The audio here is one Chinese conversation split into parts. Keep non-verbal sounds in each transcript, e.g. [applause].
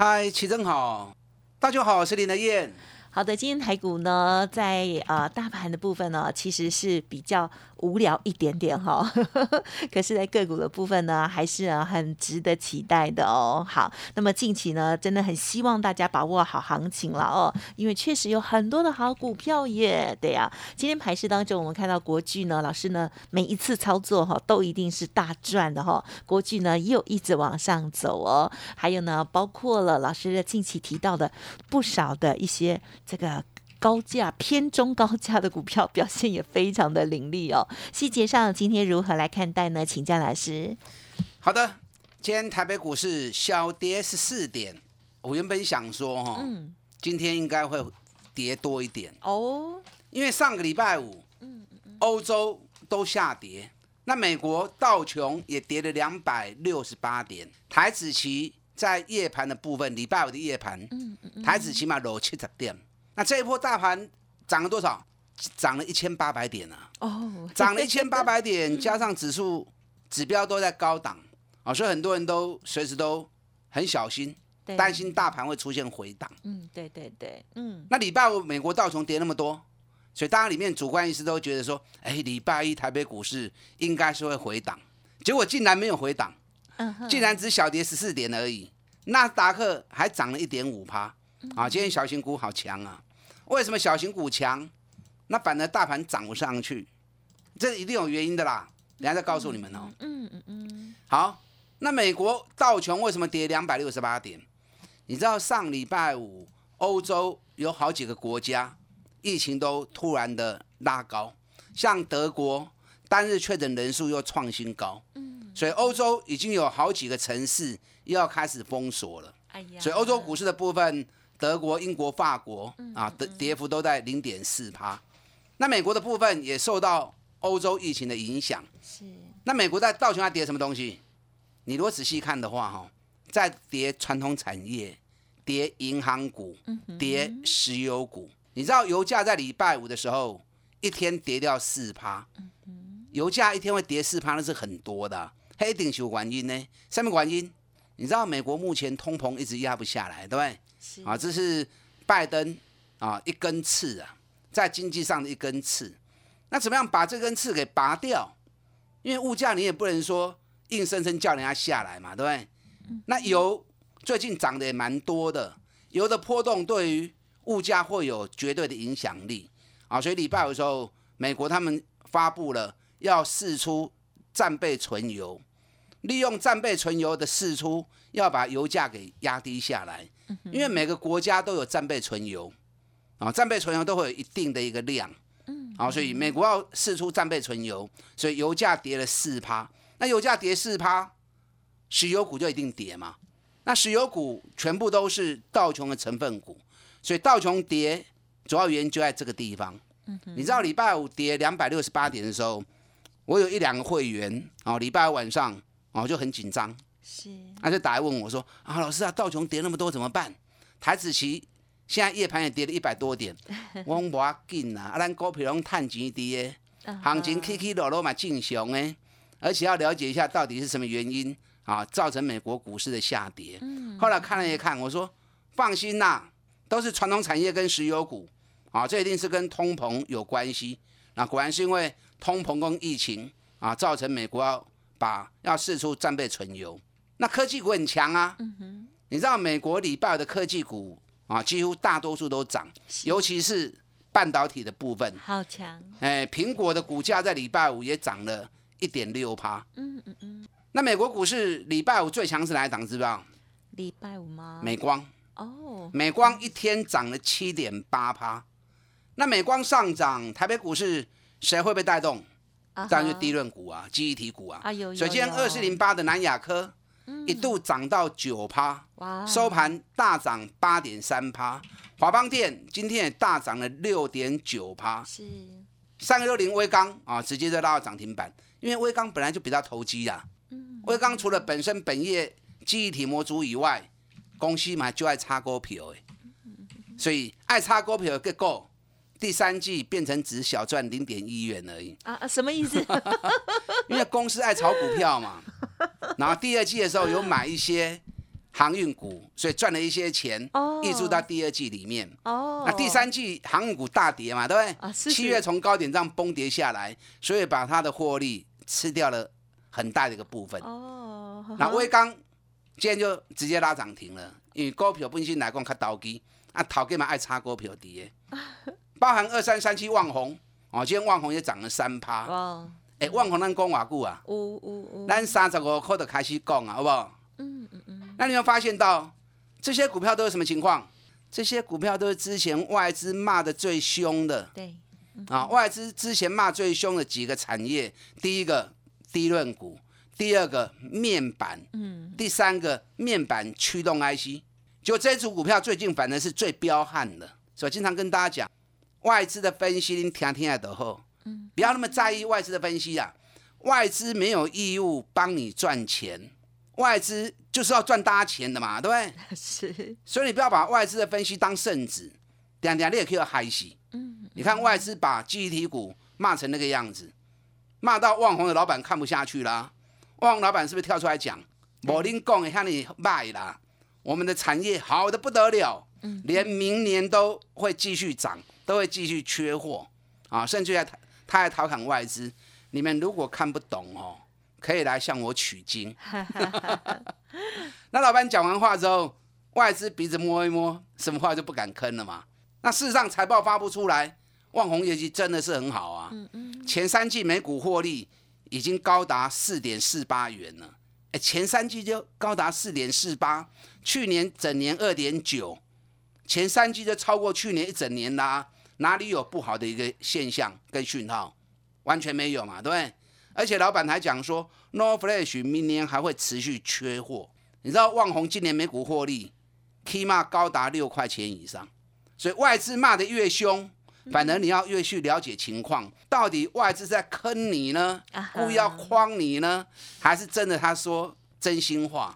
嗨，齐正好，大家好，我是林德燕。好的，今天台股呢，在呃大盘的部分呢，其实是比较。无聊一点点哈，[laughs] 可是，在个股的部分呢，还是很值得期待的哦。好，那么近期呢，真的很希望大家把握好行情了哦，因为确实有很多的好股票耶。对呀，今天盘市当中，我们看到国巨呢，老师呢每一次操作哈，都一定是大赚的哈。国巨呢又一直往上走哦，还有呢，包括了老师的近期提到的不少的一些这个。高价偏中高价的股票表现也非常的凌厉哦。细节上今天如何来看待呢？请教老师。好的，今天台北股市小跌十四点。我原本想说哈，嗯，今天应该会跌多一点哦，因为上个礼拜五，嗯欧洲都下跌，那美国道琼也跌了两百六十八点，台子期在夜盘的部分，礼拜五的夜盘，台子起码落七十点。那这一波大盘涨了多少？涨了一千八百点啊！哦，涨了 [laughs] 一千八百点，加上指数指标都在高档啊，所以很多人都随时都很小心，担心大盘会出现回档。嗯，对对对，嗯。那礼拜五美国道琼跌那么多，所以大家里面主观意识都觉得说，哎，礼拜一台北股市应该是会回档，结果竟然没有回档，竟然只小跌十四点而已。纳达克还涨了一点五趴啊，今天小型股好强啊！为什么小型股强，那反而大盘涨不上去？这一定有原因的啦，等下再告诉你们哦。嗯嗯嗯。好，那美国道琼为什么跌两百六十八点？你知道上礼拜五欧洲有好几个国家疫情都突然的拉高，像德国单日确诊人数又创新高，嗯，所以欧洲已经有好几个城市又要开始封锁了。哎呀，所以欧洲股市的部分。德国、英国、法国啊的跌幅都在零点四趴，那美国的部分也受到欧洲疫情的影响。是，那美国在道琼斯跌什么东西？你如果仔细看的话，哈，在跌传统产业、跌银行股、跌石油股。你知道油价在礼拜五的时候一天跌掉四趴，油价一天会跌四趴，那是很多的。黑顶球原因呢？什么原因？你知道美国目前通膨一直压不下来，对不对？啊，这是拜登啊一根刺啊，在经济上的一根刺。那怎么样把这根刺给拔掉？因为物价你也不能说硬生生叫人家下来嘛，对不对？那油最近涨得也蛮多的，油的波动对于物价会有绝对的影响力啊。所以礼拜五的时候，美国他们发布了要试出战备存油，利用战备存油的试出，要把油价给压低下来。因为每个国家都有战备存油，啊，战备存油都会有一定的一个量，嗯，好，所以美国要试出战备存油，所以油价跌了四趴，那油价跌四趴，石油股就一定跌嘛？那石油股全部都是道琼的成分股，所以道琼跌主要原因就在这个地方。嗯你知道礼拜五跌两百六十八点的时候，我有一两个会员，啊，礼拜五晚上，啊，就很紧张。是，他就打来问我说：“啊，老师啊，道琼跌那么多怎么办？台子期现在夜盘也跌了一百多点，[laughs] 我讲无要紧啊，啊，咱股票拢探钱跌，行情起起落落嘛正常诶，而且要了解一下到底是什么原因啊，造成美国股市的下跌。后来看了一看，我说放心呐，都是传统产业跟石油股啊，这一定是跟通膨有关系。那果然是因为通膨跟疫情啊，造成美国要把要试出战备存油。”那科技股很强啊，你知道美国礼拜的科技股啊，几乎大多数都涨，尤其是半导体的部分，好强。哎，苹果的股价在礼拜五也涨了一点六趴。嗯嗯嗯。那美国股市礼拜五最强是哪一档？知不知道？礼拜五吗？美光。哦。美光一天涨了七点八趴。那美光上涨，台北股市谁会被带动？当然就低润股啊，记忆体股啊。啊有有。首先二四零八的南亚科。一度涨到九趴，收盘大涨八点三趴。华邦电今天也大涨了六点九趴，是。三个六零微钢啊，直接就拉到涨停板，因为微钢本来就比较投机啊。微钢除了本身本业记忆体模组以外，公司嘛就爱插股票诶，所以爱插股票结果第三季变成只小赚零点一元而已。啊？什么意思？[laughs] 因为公司爱炒股票嘛，然后第二季的时候有买一些航运股，所以赚了一些钱，溢注到第二季里面。哦，那第三季航运股大跌嘛，对不对？七月从高点这样崩跌下来，所以把它的获利吃掉了很大的一个部分。哦，那威刚今天就直接拉涨停了，因为股票本身来讲较投机，啊，头家嘛爱炒股票跌。[laughs] 包含二三三七旺红哦，今天旺红也涨了三趴。哦，哎，旺红咱讲偌久啊？呜呜呜，咱三十五块就开始讲啊，好不好？嗯嗯嗯。那你有发现到这些股票都有什么情况？这些股票都是之前外资骂的最凶的。对。啊，外资之前骂最凶的几个产业，第一个低润股，第二个面板，嗯，第三个面板驱动 IC，就这组股票最近反正是最彪悍的，所以经常跟大家讲。外资的分析，您听听得好，嗯，不要那么在意外资的分析啊。外资没有义务帮你赚钱，外资就是要赚大家钱的嘛，对不对？[laughs] 是。所以你不要把外资的分析当圣旨，点点你也可以嗨死。嗯。你看外资把记忆体股骂成那个样子，骂到旺宏的老板看不下去啦。旺宏老板是不是跳出来讲？我您讲的向你卖啦，我们的产业好的不得了，嗯，连明年都会继续涨。都会继续缺货啊，甚至还他还调侃外资。你们如果看不懂哦，可以来向我取经。[laughs] [laughs] 那老板讲完话之后，外资鼻子摸一摸，什么话就不敢吭了嘛。那事实上财报发布出来，旺宏业绩真的是很好啊。嗯嗯。前三季每股获利已经高达四点四八元了。哎，前三季就高达四点四八，去年整年二点九，前三季就超过去年一整年啦。哪里有不好的一个现象跟讯号？完全没有嘛，对不对？而且老板还讲说，No Flash 明年还会持续缺货。你知道旺宏今年每股获利起码高达六块钱以上，所以外资骂的越凶，反而你要越去了解情况，到底外资在坑你呢，故意要诓你呢，还是真的他说真心话？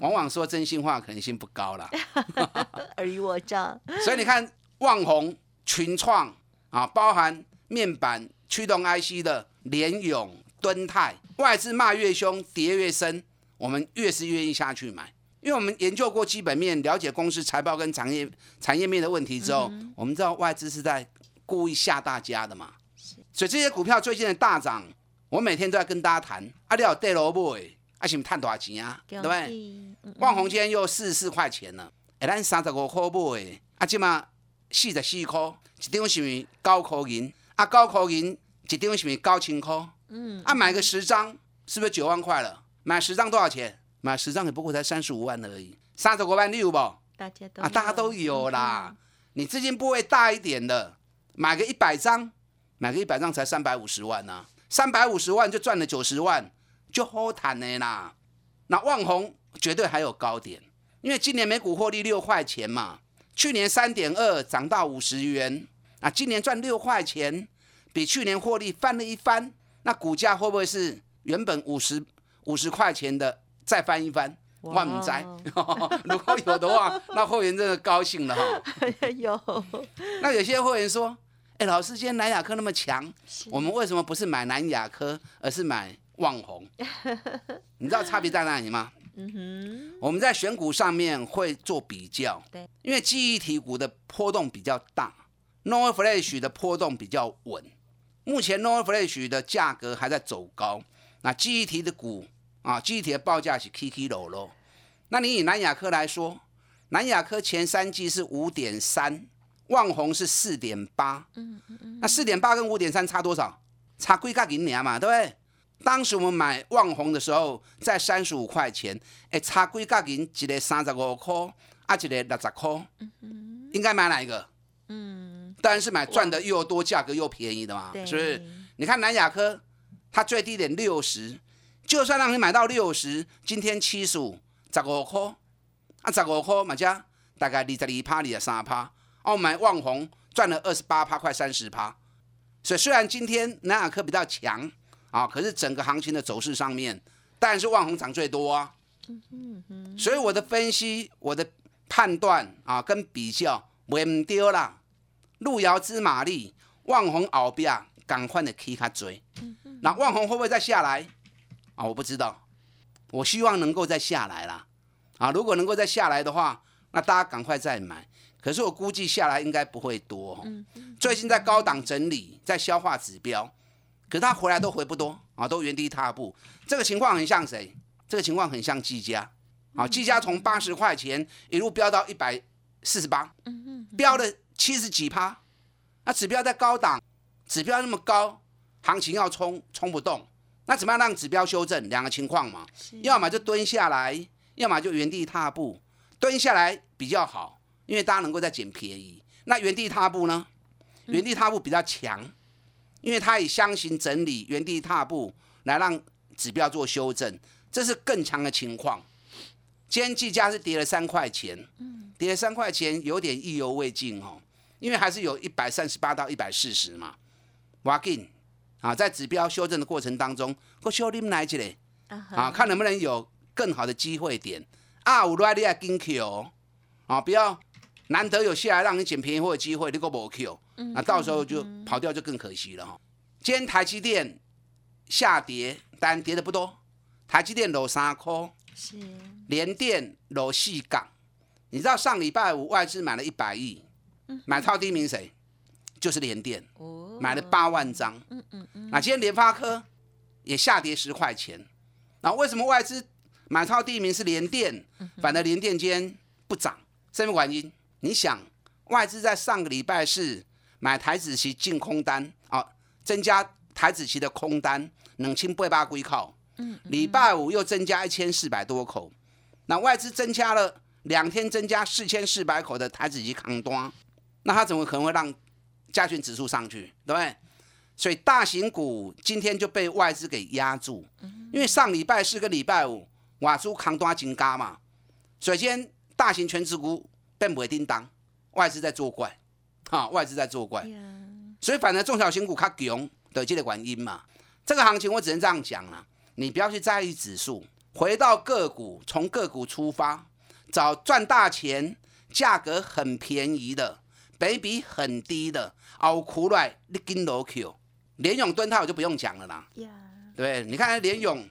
往往说真心话可能性不高了，[laughs] 尔虞我诈。[laughs] 所以你看旺宏。群创啊，包含面板驱动 IC 的联勇、敦泰，外资骂越凶，跌越深，我们越是愿意下去买，因为我们研究过基本面，了解公司财报跟产业产业面的问题之后，我们知道外资是在故意吓大家的嘛。所以这些股票最近的大涨，我每天都在跟大家谈，啊，你有跌萝卜诶，啊，是不赚多少钱啊？对不对？万红今天又四十四块钱了，哎，咱三十五块买诶，啊，即嘛。四十四块，一张是咪九块银？啊，九块银一张是咪九千块？嗯，啊，买个十张是不是九万块了？买十张多少钱？买十张也不过才三十五万而已。三十五万你有不？大家都啊，大家都有啦。你资金部位大一点的，买个一百张，买个一百张才三百五十万呢。三百五十万就赚了九十万，就好谈的啦。那万红绝对还有高点，因为今年每股获利六块钱嘛。去年三点二涨到五十元啊，今年赚六块钱，比去年获利翻了一番。那股价会不会是原本五十五十块钱的再翻一番？万不在，[laughs] 如果有的话，那会员真的高兴了哈。[laughs] 有。那有些会员说：“哎，老师，今天南亚科那么强，我们为什么不是买南亚科，而是买旺红？[laughs] 你知道差别在哪里吗？”嗯哼，我们在选股上面会做比较，对，因为记忆体股的波动比较大 n o r Flash 的波动比较稳。目前 n o r Flash 的价格还在走高，那记忆体的股啊，记忆体的报价是 K K 喽喽。那你以南亚科来说，南亚科前三季是五点三，旺宏是四点八，嗯嗯嗯，那四点八跟五点三差多少？差几角银两嘛，对不对？当时我们买旺宏的时候，在三十五块钱，哎，差几角银，一个三十五块，啊，一个六十块，应该买哪一个？嗯，当然是买赚的又多、价格又便宜的嘛，是不是？你看南亚科，它最低点六十，就算让你买到六十，今天七十五，十五块，啊，十五块嘛加大概二十二趴，二十三趴。哦，买旺宏赚了二十八趴，快三十趴。所以虽然今天南亚科比较强啊，可是整个行情的走势上面，当然是旺宏涨最多啊。所以我的分析，我的判断啊，跟比较唔丢啦。路遥知马力，旺宏后边赶快的起卡追。那旺宏会不会再下来啊？我不知道。我希望能够再下来啦。啊，如果能够再下来的话，那大家赶快再买。可是我估计下来应该不会多。最近在高档整理，在消化指标，可是他回来都回不多啊，都原地踏步。这个情况很像谁？这个情况很像技嘉啊，技嘉从八十块钱一路飙到一百四十八，飙了七十几趴。那指标在高档，指标那么高，行情要冲冲不动，那怎么样让指标修正？两个情况嘛，要么就蹲下来，要么就原地踏步。蹲下来比较好。因为大家能够再捡便宜，那原地踏步呢？原地踏步比较强，因为它以箱型整理、原地踏步来让指标做修正，这是更强的情况。今天计价是跌了三块钱，跌了三块钱有点意犹未尽哦，因为还是有一百三十八到一百四十嘛。挖进啊，在指标修正的过程当中，我修你们来一嘞啊，看能不能有更好的机会点啊，有来你也跟 Q 啊，不要。难得有下来让你捡便宜货的机会，你个无 Q，那到时候就跑掉就更可惜了哈。今天台积电下跌，但跌的不多。台积电落三块，是连电落四港。你知道上礼拜五外资买了一百亿，买超第一名谁？就是联电，买了八万张。嗯嗯嗯。那今天联发科也下跌十块钱。那为什么外资买超第一名是联电，反而联电今天不涨？什么原因？你想外资在上个礼拜是买台子期净空单啊，增加台子期的空单冷清八八归靠，嗯，礼拜五又增加一千四百多口，那外资增加了两天增加四千四百口的台子期空单，那它怎么可能会让加权指数上去，对不对？所以大型股今天就被外资给压住，因为上礼拜四个礼拜五瓦珠扛单金嘎嘛，首先大型全职股。并不会叮当，外资在作怪，啊，外资在作怪，所以反正中小型股较强的这个原因嘛。这个行情我只能这样讲了，你不要去在意指数，回到个股，从个股出发，找赚大钱、价格很便宜的、倍比很低的，熬苦来你跟罗 Q，联永蹲套我就不用讲了啦。对，你看联永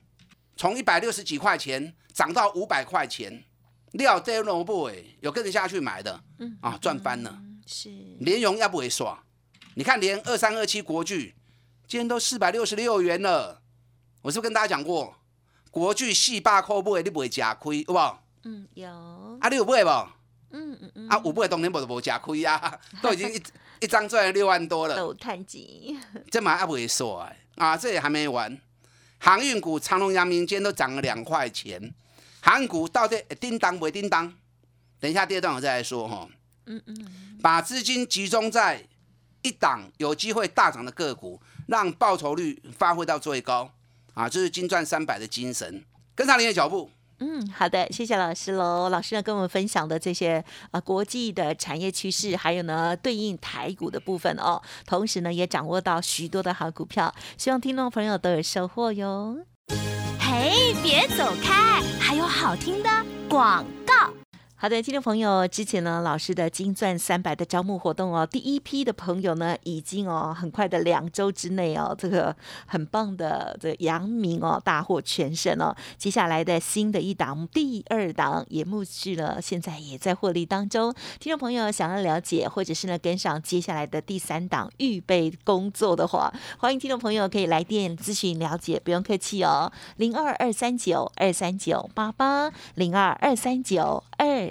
从一百六十几块钱涨到五百块钱。料这萝卜哎，有跟着下去买的，啊，赚翻了。是联荣要不会耍？你看连二三二七国巨，今天都四百六十六元了。我是不是跟大家讲过，国巨四百块买，你不会吃亏，有不？嗯，有。啊，你有买不？嗯嗯嗯。啊，有买当然不不吃亏啊，[laughs] 都已经一一张赚了六万多了。都太急。这嘛还不会说？啊，这也还没完。航运股长隆、阳明今天都涨了两块钱。韩股到底叮当不叮当？等一下第二段我再来说哈。嗯嗯。把资金集中在一档有机会大涨的个股，让报酬率发挥到最高啊！这是金赚三百的精神，跟上您的脚步。嗯，好的，谢谢老师喽。老师呢跟我们分享的这些啊国际的产业趋势，还有呢对应台股的部分哦，同时呢也掌握到许多的好股票，希望听众朋友都有收获哟。嘿，别走开！还有好听的广告。好的，听众朋友，之前呢，老师的金钻三百的招募活动哦，第一批的朋友呢，已经哦，很快的两周之内哦，这个很棒的这阳明哦，大获全胜哦。接下来的新的一档，第二档也募续了，现在也在获利当中。听众朋友想要了解，或者是呢跟上接下来的第三档预备工作的话，欢迎听众朋友可以来电咨询了解，不用客气哦，零二二三九二三九八八零二二三九二。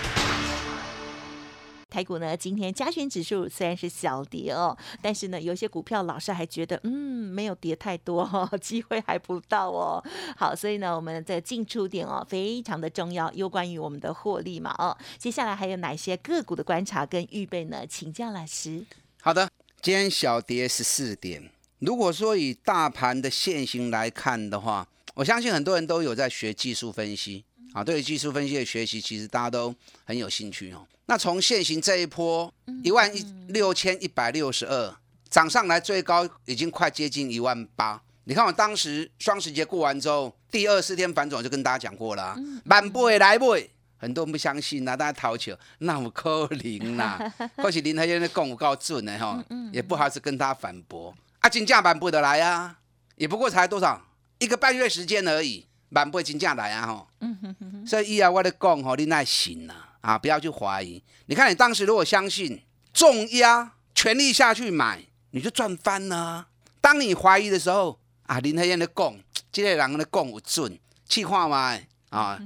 台股呢，今天加权指数虽然是小跌哦，但是呢，有些股票老师还觉得，嗯，没有跌太多哦，[laughs] 机会还不到哦。好，所以呢，我们的进出点哦，非常的重要，有关于我们的获利嘛哦。接下来还有哪些个股的观察跟预备呢？请教老师。好的，今天小跌十四点。如果说以大盘的现形来看的话，我相信很多人都有在学技术分析啊，对于技术分析的学习，其实大家都很有兴趣哦。那从现行这一波一万一六千一百六十二涨上来，最高已经快接近一万八。你看我当时双十节过完之后，第二四天反转就跟大家讲过了，满不会来不会，很多人不相信呐，大家讨球，那我可零呐，[laughs] 或许林和燕的供我告准呢哈，也不好意思跟他反驳。啊，金价满不得来啊，也不过才多少？一个半月时间而已，满不会金价来啊哈，所以以后我的讲吼，你耐心呐。啊，啊不要去怀疑。你看，你当时如果相信重压，全力下去买，你就赚翻了。当你怀疑的时候，啊，林黑燕的供，这些人的供有准，去看嘛，啊，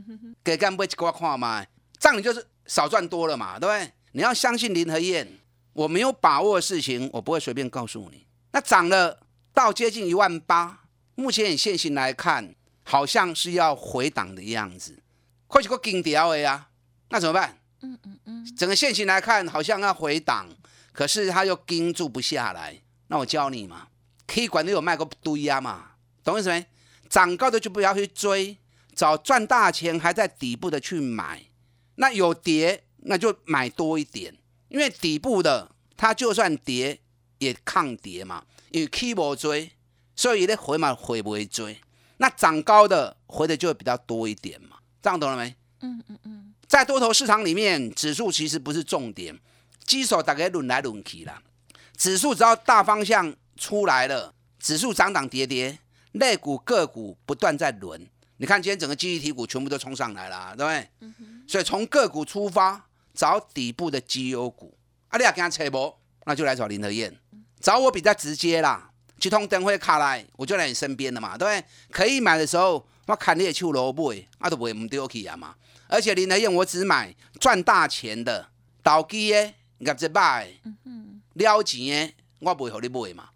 给干杯一块看嘛，这样你就是少赚多了嘛，对不对？你要相信林和燕，我没有把握的事情，我不会随便告诉你。那涨了到接近一万八，目前以现行来看，好像是要回档的样子，快是个金条的呀。那怎么办？嗯嗯嗯，整个现形来看，好像要回档，可是它又盯住不下来。那我教你嘛，可以管都有卖过堆呀嘛，懂意思没？涨高的就不要去追，找赚大钱还在底部的去买。那有跌，那就买多一点，因为底部的它就算跌也抗跌嘛，因为 K 不追，所以咧回嘛回不会追。那涨高的回的就会比较多一点嘛，这样懂了没？嗯嗯嗯。在多头市场里面，指数其实不是重点，基手大概轮来轮去啦。指数只要大方向出来了，指数涨涨跌跌，类股个股不断在轮。你看今天整个记忆体股全部都冲上来了，对不对？所以从个股出发，找底部的绩优股。啊，你要跟他扯波，那就来找林德燕，找我比较直接啦。去通灯会卡来，我就在你身边的嘛，对不对？可以买的时候，我砍你也去萝卜，啊都不会唔丢去啊嘛。而且林德燕，我只买赚大钱的、倒机的、业绩歹、了钱的，我不会和你买嘛。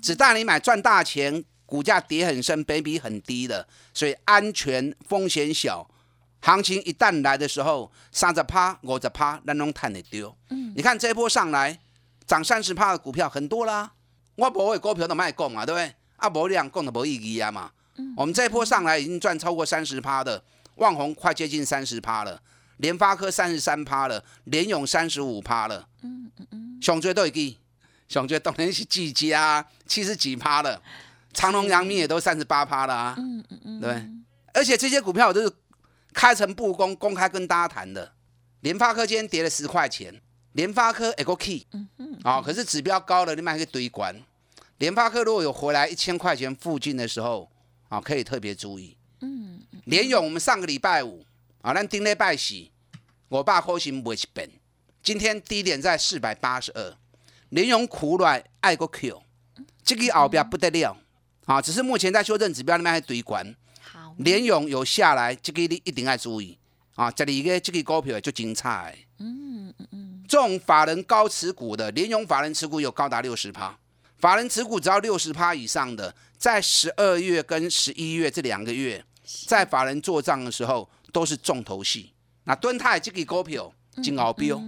只带你买赚大钱、股价跌很深、倍比很低的，所以安全风险小。行情一旦来的时候，三十趴、五十趴，咱拢赚得丢。嗯，你看这一波上来涨三十趴的股票很多啦，我不会股票都卖讲嘛，对不对？啊，无量讲都无意义啊嘛。嗯，我们这一波上来已经赚超过三十趴的。旺宏快接近三十趴了，联发科三十三趴了，联勇三十五趴了。嗯嗯嗯，上最都已经，上最当然是技嘉七十几趴了，长隆、阳明也都三十八趴了啊。嗯嗯嗯，对。而且这些股票我都是开诚布公、公开跟大家谈的。联发科今天跌了十块钱，联发科 Echo Key，嗯嗯，啊，可是指标高了，你买个堆管。联发科如果有回来一千块钱附近的时候，啊，可以特别注意。嗯。联勇，我们上个礼拜五啊，咱顶礼拜四，我爸好心买一本，今天低点在四百八十二。联勇苦软爱个 Q，这个后边不得了啊！只是目前在修正指标里面还堆关。好，联勇有下来，这个你一定要注意啊！这里个这个股票就精彩。嗯嗯嗯，这种法人高持股的联勇法人持股有高达六十趴，法人持股只要六十趴以上的，在十二月跟十一月这两个月。在法人做账的时候都是重头戏。那敦泰这个股票金鳌标，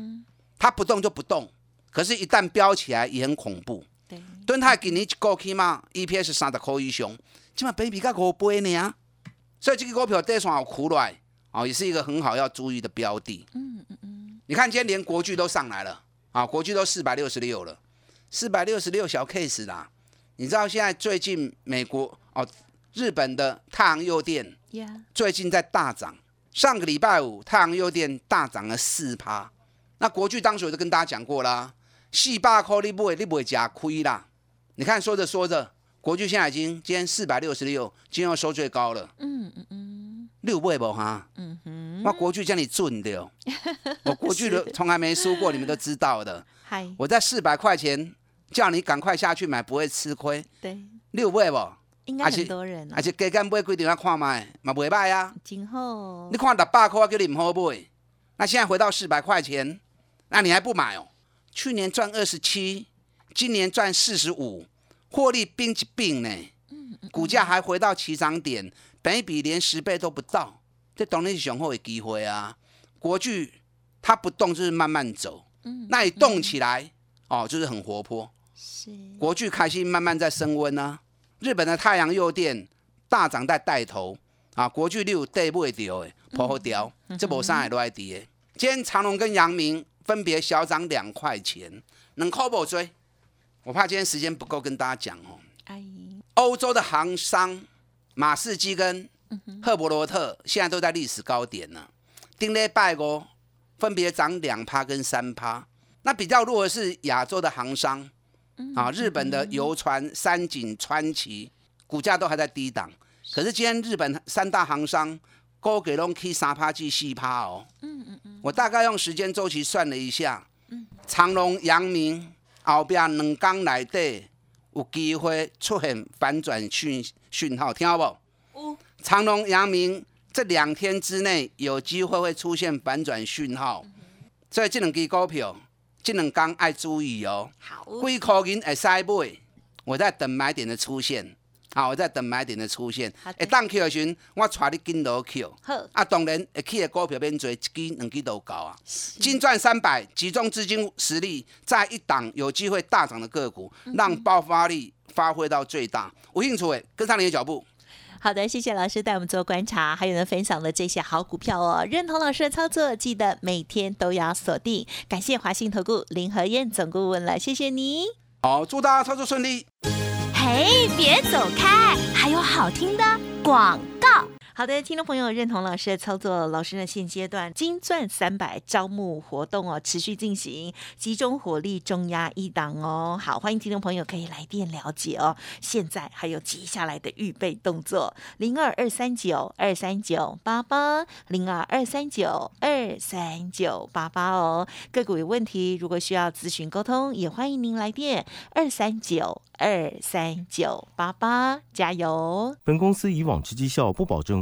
它不动就不动，可是，一旦飙起来也很恐怖。对，敦泰给你一个起码 EPS 三十块以上，起码比比较五倍呢。所以这个股票跌上好苦来，哦，也是一个很好要注意的标的。嗯嗯嗯。你看今天连国巨都上来了啊，国巨都四百六十六了，四百六十六小 case 啦。你知道现在最近美国哦，日本的太阳诱电最近在大涨。上个礼拜五太阳诱电大涨了四趴。那国巨当时我就跟大家讲过啦，四百块你不会你不会加亏啦。你看说着说着，国巨现在已经今天四百六十六，今天又收最高了。嗯嗯嗯，六倍不哈？嗯哼，那国巨叫你准的哦。[laughs] 我国巨的从来没输过，你们都知道的。嗨，我在四百块钱叫你赶快下去买，不会吃亏。对，六倍不？应该很多人，而且加减买几点要看卖，嘛袂歹啊。今后你看六百块，我叫你唔好买。那现在回到四百块钱，那你还不买哦？去年赚二十七，今年赚四十五，获利冰一并呢。股价还回到起涨点，本比连十倍都不到，这当然是雄厚的机会啊。国巨它不动就是慢慢走，嗯，那你动起来哦，就是很活泼。是国巨开心慢慢在升温呢。日本的太阳诱电大涨在带头啊，国巨六对不会掉诶，破好掉，这波上海都爱跌。今天长隆跟阳明分别小涨两块钱，能靠不追？我怕今天时间不够跟大家讲哦。欧洲的航商马士基跟赫伯罗特现在都在历史高点呢，丁雷拜哦，分别涨两趴跟三趴。那比较弱的是亚洲的航商。啊，日本的游船三井、川崎股价都还在低档，可是今天日本三大行商高给龙 K 三趴 G 四趴哦。嗯嗯嗯。我大概用时间周期算了一下，长隆、阳明后边两港内底有机会出现反转讯讯号，听到不？长隆、阳明这两天之内有机会会出现反转讯号，所以这两支股票。这两天爱注意哦，好，贵口银会塞买，我在等买点的出现，好，我在等买点的出现。一当 Q 的时，我带你跟落去。好，啊，当然会去的股票变做一支、两支都高啊。金赚三百，集中资金实力，在一档有机会大涨的个股，让爆发力发挥到最大。有兴趣的，跟上你的脚步。好的，谢谢老师带我们做观察，还有呢分享的这些好股票哦。认同老师的操作，记得每天都要锁定。感谢华信投顾林和燕总顾问了，谢谢你。好，祝大家操作顺利。嘿，别走开，还有好听的广告。好的，听众朋友认同老师的操作，老师呢现阶段金钻三百招募活动哦，持续进行，集中火力重压一档哦。好，欢迎听众朋友可以来电了解哦。现在还有接下来的预备动作，零二二三九二三九八八，零二二三九二三九八八哦。个股有问题，如果需要咨询沟通，也欢迎您来电二三九二三九八八，加油。本公司以往之绩效不保证。